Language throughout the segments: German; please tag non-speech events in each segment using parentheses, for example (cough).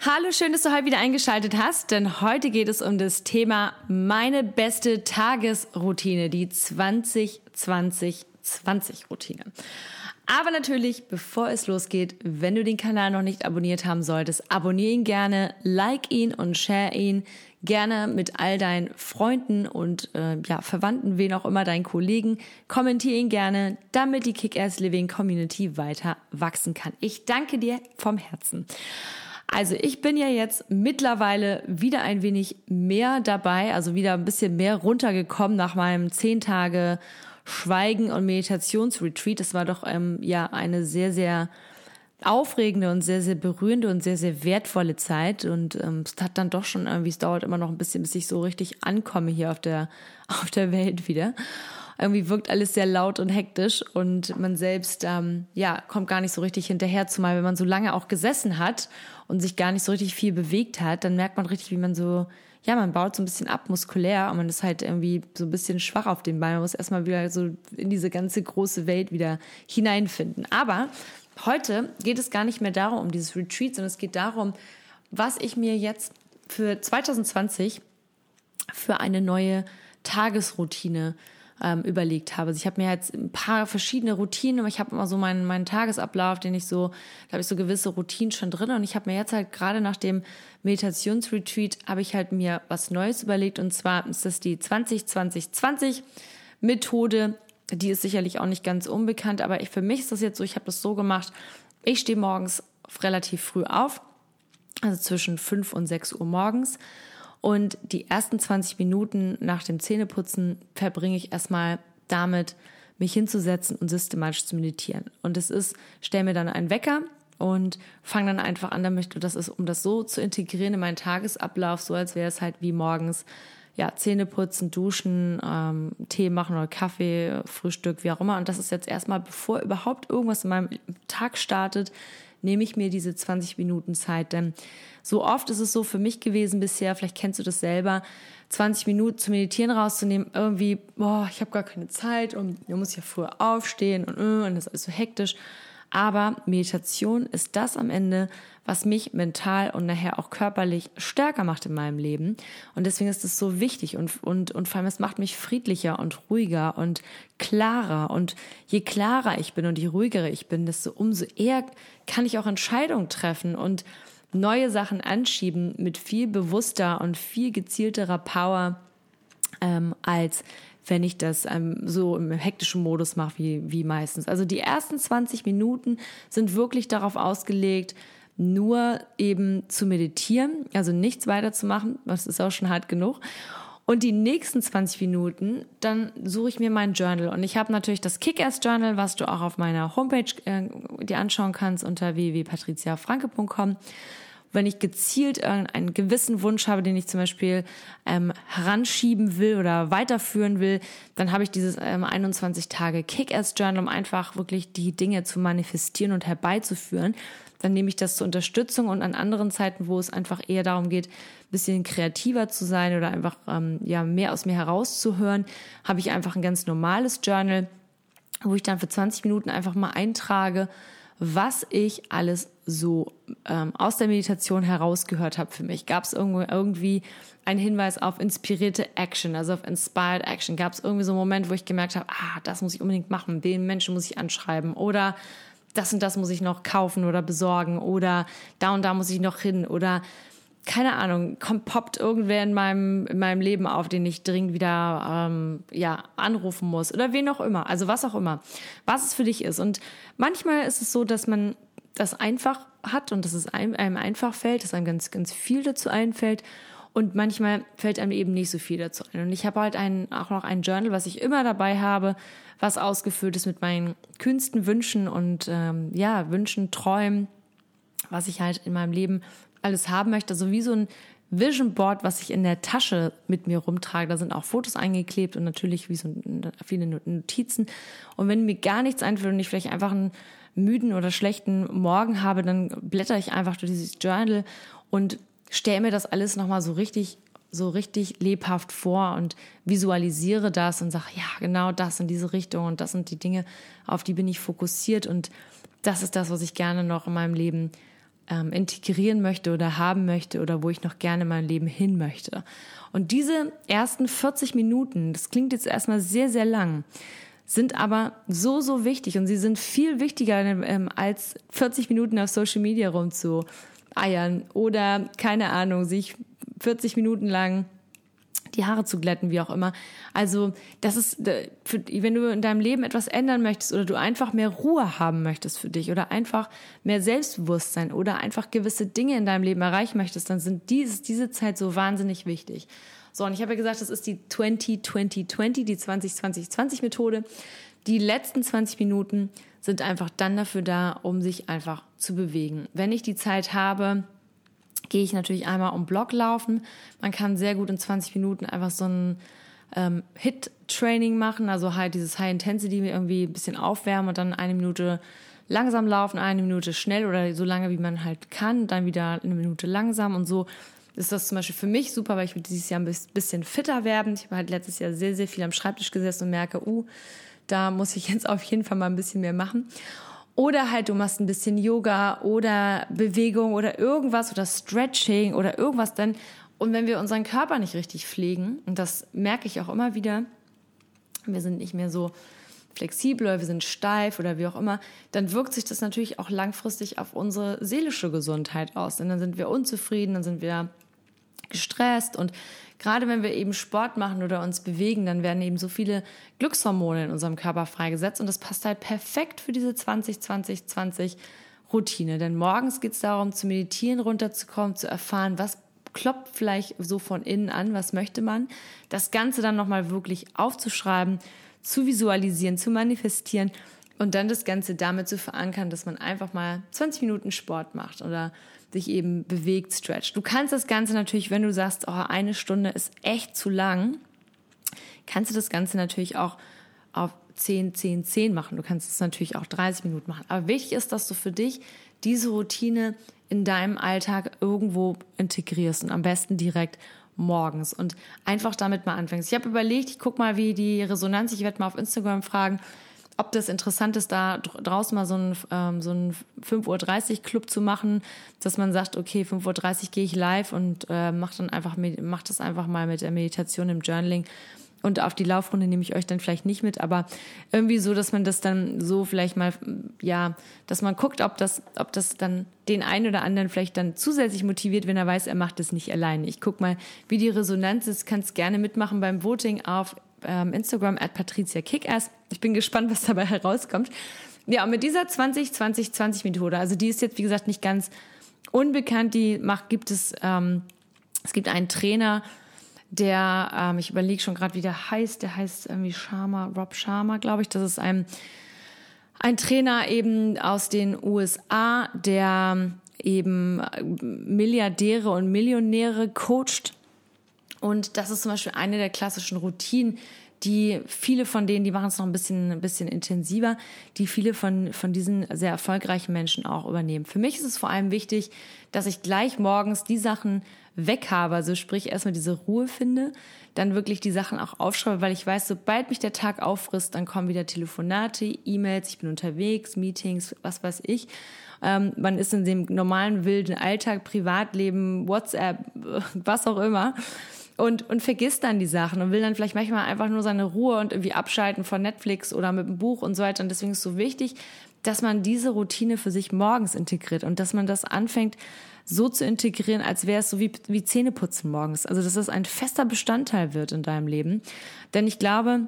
Hallo, schön, dass du heute wieder eingeschaltet hast, denn heute geht es um das Thema meine beste Tagesroutine, die 20-20-20-Routine. Aber natürlich, bevor es losgeht, wenn du den Kanal noch nicht abonniert haben solltest, abonniere ihn gerne, like ihn und share ihn gerne mit all deinen Freunden und äh, ja, Verwandten, wen auch immer, deinen Kollegen. Kommentiere ihn gerne, damit die Kick-Ass Living Community weiter wachsen kann. Ich danke dir vom Herzen. Also ich bin ja jetzt mittlerweile wieder ein wenig mehr dabei, also wieder ein bisschen mehr runtergekommen nach meinem zehn Tage Schweigen und Meditationsretreat. Das war doch ähm, ja eine sehr, sehr aufregende und sehr, sehr berührende und sehr, sehr wertvolle Zeit. Und ähm, es hat dann doch schon irgendwie, es dauert immer noch ein bisschen, bis ich so richtig ankomme hier auf der, (laughs) auf der Welt wieder. Irgendwie wirkt alles sehr laut und hektisch und man selbst, ähm, ja, kommt gar nicht so richtig hinterher, zumal wenn man so lange auch gesessen hat und sich gar nicht so richtig viel bewegt hat, dann merkt man richtig, wie man so, ja, man baut so ein bisschen ab muskulär und man ist halt irgendwie so ein bisschen schwach auf den Beinen. Man muss erstmal wieder so in diese ganze große Welt wieder hineinfinden. Aber Heute geht es gar nicht mehr darum, um dieses Retreat, sondern es geht darum, was ich mir jetzt für 2020 für eine neue Tagesroutine ähm, überlegt habe. Also ich habe mir jetzt ein paar verschiedene Routinen, aber ich habe immer so meinen, meinen Tagesablauf, den ich so, da habe ich so gewisse Routinen schon drin und ich habe mir jetzt halt gerade nach dem Meditationsretreat habe ich halt mir was Neues überlegt und zwar ist das die 20-20-20 Methode die ist sicherlich auch nicht ganz unbekannt, aber ich, für mich ist das jetzt so, ich habe das so gemacht, ich stehe morgens relativ früh auf, also zwischen 5 und 6 Uhr morgens. Und die ersten 20 Minuten nach dem Zähneputzen verbringe ich erstmal damit, mich hinzusetzen und systematisch zu meditieren. Und es ist, stell mir dann einen Wecker und fange dann einfach an, damit das ist, um das so zu integrieren in meinen Tagesablauf, so als wäre es halt wie morgens ja, Zähne putzen, duschen, ähm, Tee machen oder Kaffee, Frühstück, wie auch immer. Und das ist jetzt erstmal, bevor überhaupt irgendwas in meinem Tag startet, nehme ich mir diese 20 Minuten Zeit. Denn so oft ist es so für mich gewesen bisher, vielleicht kennst du das selber, 20 Minuten zu meditieren rauszunehmen, irgendwie, boah, ich habe gar keine Zeit und man muss ja früher aufstehen und, äh, und das ist alles so hektisch. Aber Meditation ist das am Ende, was mich mental und nachher auch körperlich stärker macht in meinem Leben. Und deswegen ist es so wichtig und, und, und vor allem es macht mich friedlicher und ruhiger und klarer. Und je klarer ich bin und je ruhiger ich bin, desto umso eher kann ich auch Entscheidungen treffen und neue Sachen anschieben mit viel bewusster und viel gezielterer Power ähm, als wenn ich das ähm, so im hektischen Modus mache wie, wie meistens. Also die ersten 20 Minuten sind wirklich darauf ausgelegt, nur eben zu meditieren, also nichts weiter zu machen, das ist auch schon hart genug. Und die nächsten 20 Minuten, dann suche ich mir mein Journal. Und ich habe natürlich das Kick-Ass-Journal, was du auch auf meiner Homepage äh, dir anschauen kannst unter www.patriziafranke.com wenn ich gezielt einen gewissen Wunsch habe, den ich zum Beispiel ähm, heranschieben will oder weiterführen will, dann habe ich dieses ähm, 21 Tage Kick-Ass-Journal, um einfach wirklich die Dinge zu manifestieren und herbeizuführen. Dann nehme ich das zur Unterstützung und an anderen Zeiten, wo es einfach eher darum geht, ein bisschen kreativer zu sein oder einfach ähm, ja mehr aus mir herauszuhören, habe ich einfach ein ganz normales Journal, wo ich dann für 20 Minuten einfach mal eintrage, was ich alles so ähm, aus der Meditation herausgehört habe für mich. Gab es irgendwie einen Hinweis auf inspirierte Action, also auf inspired Action? Gab es irgendwie so einen Moment, wo ich gemerkt habe, ah, das muss ich unbedingt machen, den Menschen muss ich anschreiben oder das und das muss ich noch kaufen oder besorgen oder da und da muss ich noch hin oder keine Ahnung, kommt, poppt irgendwer in meinem, in meinem Leben auf, den ich dringend wieder ähm, ja, anrufen muss oder wen auch immer. Also was auch immer. Was es für dich ist. Und manchmal ist es so, dass man das einfach hat und dass es einem, einem einfach fällt, dass einem ganz, ganz viel dazu einfällt. Und manchmal fällt einem eben nicht so viel dazu ein. Und ich habe halt ein, auch noch ein Journal, was ich immer dabei habe, was ausgefüllt ist mit meinen kühnsten Wünschen und ähm, ja, Wünschen, Träumen was ich halt in meinem Leben alles haben möchte. So wie so ein Vision Board, was ich in der Tasche mit mir rumtrage. Da sind auch Fotos eingeklebt und natürlich wie so viele Notizen. Und wenn mir gar nichts einfällt und ich vielleicht einfach einen müden oder schlechten Morgen habe, dann blätter ich einfach durch dieses Journal und stelle mir das alles nochmal so richtig so richtig lebhaft vor und visualisiere das und sage, ja, genau das in diese Richtung und das sind die Dinge, auf die bin ich fokussiert und das ist das, was ich gerne noch in meinem Leben ähm, integrieren möchte oder haben möchte oder wo ich noch gerne in meinem Leben hin möchte. Und diese ersten 40 Minuten, das klingt jetzt erstmal sehr, sehr lang, sind aber so, so wichtig und sie sind viel wichtiger ähm, als 40 Minuten auf Social Media rumzueiern oder keine Ahnung, sich 40 Minuten lang die Haare zu glätten, wie auch immer. Also, das ist, für, wenn du in deinem Leben etwas ändern möchtest oder du einfach mehr Ruhe haben möchtest für dich oder einfach mehr Selbstbewusstsein oder einfach gewisse Dinge in deinem Leben erreichen möchtest, dann sind dieses, diese Zeit so wahnsinnig wichtig. So, und ich habe ja gesagt, das ist die 20-20-20, die 20-20-20-Methode. Die letzten 20 Minuten sind einfach dann dafür da, um sich einfach zu bewegen. Wenn ich die Zeit habe, gehe ich natürlich einmal um Block laufen. Man kann sehr gut in 20 Minuten einfach so ein ähm, Hit-Training machen, also halt dieses High Intensity irgendwie ein bisschen aufwärmen und dann eine Minute langsam laufen, eine Minute schnell oder so lange wie man halt kann, dann wieder eine Minute langsam und so ist das zum Beispiel für mich super, weil ich will dieses Jahr ein bisschen fitter werden. Ich habe halt letztes Jahr sehr, sehr viel am Schreibtisch gesessen und merke, uh, da muss ich (laughs) jetzt auf jeden Fall mal ein bisschen mehr machen. Oder halt du machst ein bisschen Yoga oder Bewegung oder irgendwas oder Stretching oder irgendwas dann. Und wenn wir unseren Körper nicht richtig pflegen, und das merke ich auch immer wieder, wir sind nicht mehr so flexibel oder wir sind steif oder wie auch immer, dann wirkt sich das natürlich auch langfristig auf unsere seelische Gesundheit aus. Und dann sind wir unzufrieden, dann sind wir gestresst und gerade wenn wir eben Sport machen oder uns bewegen, dann werden eben so viele Glückshormone in unserem Körper freigesetzt und das passt halt perfekt für diese 20-20-20 Routine. Denn morgens geht es darum, zu meditieren, runterzukommen, zu erfahren, was klopft vielleicht so von innen an, was möchte man. Das Ganze dann nochmal wirklich aufzuschreiben, zu visualisieren, zu manifestieren und dann das Ganze damit zu verankern, dass man einfach mal 20 Minuten Sport macht oder sich eben bewegt, stretcht. Du kannst das Ganze natürlich, wenn du sagst, oh, eine Stunde ist echt zu lang, kannst du das Ganze natürlich auch auf 10, 10, 10 machen. Du kannst es natürlich auch 30 Minuten machen. Aber wichtig ist, dass du für dich diese Routine in deinem Alltag irgendwo integrierst und am besten direkt morgens und einfach damit mal anfängst. Ich habe überlegt, ich guck mal, wie die Resonanz, ich werde mal auf Instagram fragen, ob das interessant ist, da draußen mal so ein, ähm, so ein 5.30 Uhr Club zu machen, dass man sagt, okay, 5.30 Uhr gehe ich live und äh, mach dann einfach, mach das einfach mal mit der Meditation im Journaling. Und auf die Laufrunde nehme ich euch dann vielleicht nicht mit, aber irgendwie so, dass man das dann so vielleicht mal, ja, dass man guckt, ob das, ob das dann den einen oder anderen vielleicht dann zusätzlich motiviert, wenn er weiß, er macht es nicht alleine. Ich guck mal, wie die Resonanz ist, kannst gerne mitmachen beim Voting auf ähm, Instagram at Patricia Kickass. Ich bin gespannt, was dabei herauskommt. Ja, und mit dieser 20-20-20-Methode, also die ist jetzt, wie gesagt, nicht ganz unbekannt, die macht, gibt es, ähm, es gibt einen Trainer, der, ähm, ich überlege schon gerade, wie der heißt, der heißt irgendwie Sharma, Rob Sharma, glaube ich. Das ist ein, ein Trainer eben aus den USA, der eben Milliardäre und Millionäre coacht und das ist zum Beispiel eine der klassischen Routinen, die viele von denen, die machen es noch ein bisschen, ein bisschen intensiver, die viele von, von diesen sehr erfolgreichen Menschen auch übernehmen. Für mich ist es vor allem wichtig, dass ich gleich morgens die Sachen weg habe, also sprich erstmal diese Ruhe finde, dann wirklich die Sachen auch aufschreibe, weil ich weiß, sobald mich der Tag auffrisst, dann kommen wieder Telefonate, E-Mails, ich bin unterwegs, Meetings, was weiß ich. Ähm, man ist in dem normalen wilden Alltag, Privatleben, WhatsApp, (laughs) was auch immer und, und vergisst dann die Sachen und will dann vielleicht manchmal einfach nur seine Ruhe und irgendwie abschalten von Netflix oder mit dem Buch und so weiter. Und deswegen ist es so wichtig, dass man diese Routine für sich morgens integriert und dass man das anfängt, so zu integrieren, als wäre es so wie, wie Zähneputzen morgens. Also, dass das ein fester Bestandteil wird in deinem Leben. Denn ich glaube,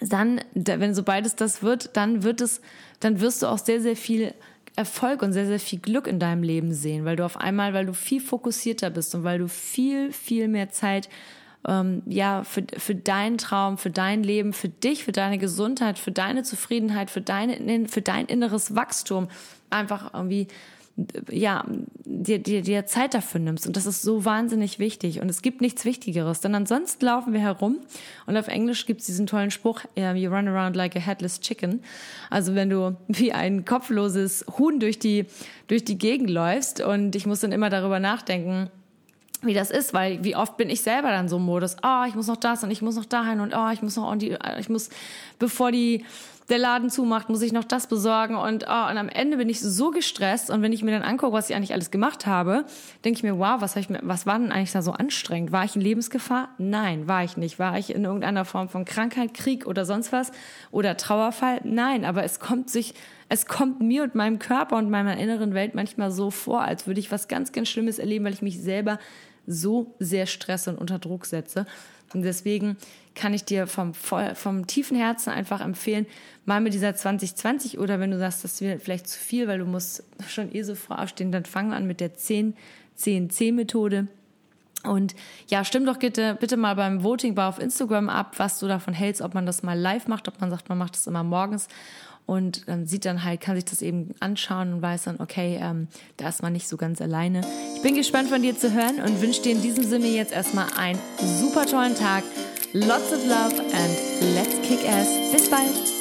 dann, wenn sobald es das wird, dann wird es, dann wirst du auch sehr, sehr viel Erfolg und sehr, sehr viel Glück in deinem Leben sehen, weil du auf einmal, weil du viel fokussierter bist und weil du viel, viel mehr Zeit ähm, ja, für, für deinen Traum, für dein Leben, für dich, für deine Gesundheit, für deine Zufriedenheit, für, deine, für dein inneres Wachstum einfach irgendwie ja, dir, dir, dir Zeit dafür nimmst. Und das ist so wahnsinnig wichtig. Und es gibt nichts Wichtigeres. Denn ansonsten laufen wir herum. Und auf Englisch gibt es diesen tollen Spruch, you run around like a headless chicken. Also wenn du wie ein kopfloses Huhn durch die, durch die Gegend läufst. Und ich muss dann immer darüber nachdenken, wie das ist, weil wie oft bin ich selber dann so im Modus, oh, ich muss noch das und ich muss noch dahin und oh, ich muss noch und die, ich muss, bevor die der Laden zumacht, muss ich noch das besorgen und, oh, und am Ende bin ich so gestresst und wenn ich mir dann angucke, was ich eigentlich alles gemacht habe, denke ich mir, wow, was, hab ich was war denn eigentlich da so anstrengend? War ich in Lebensgefahr? Nein, war ich nicht. War ich in irgendeiner Form von Krankheit, Krieg oder sonst was oder Trauerfall? Nein, aber es kommt sich, es kommt mir und meinem Körper und meiner inneren Welt manchmal so vor, als würde ich was ganz, ganz Schlimmes erleben, weil ich mich selber so sehr stresse und unter Druck setze. Und deswegen kann ich dir vom, vom tiefen Herzen einfach empfehlen, mal mit dieser 2020 oder wenn du sagst, das ist vielleicht zu viel, weil du musst (laughs) schon eh so früh aufstehen, dann fangen wir an mit der 10-10-10-Methode. Und ja, stimm doch bitte, bitte mal beim Voting Bar auf Instagram ab, was du davon hältst, ob man das mal live macht, ob man sagt, man macht das immer morgens und ähm, sieht dann halt, kann sich das eben anschauen und weiß dann, okay, ähm, da ist man nicht so ganz alleine. Ich bin gespannt von dir zu hören und wünsche dir in diesem Sinne jetzt erstmal einen super tollen Tag. Lots of love and let's kick ass. Bis bald.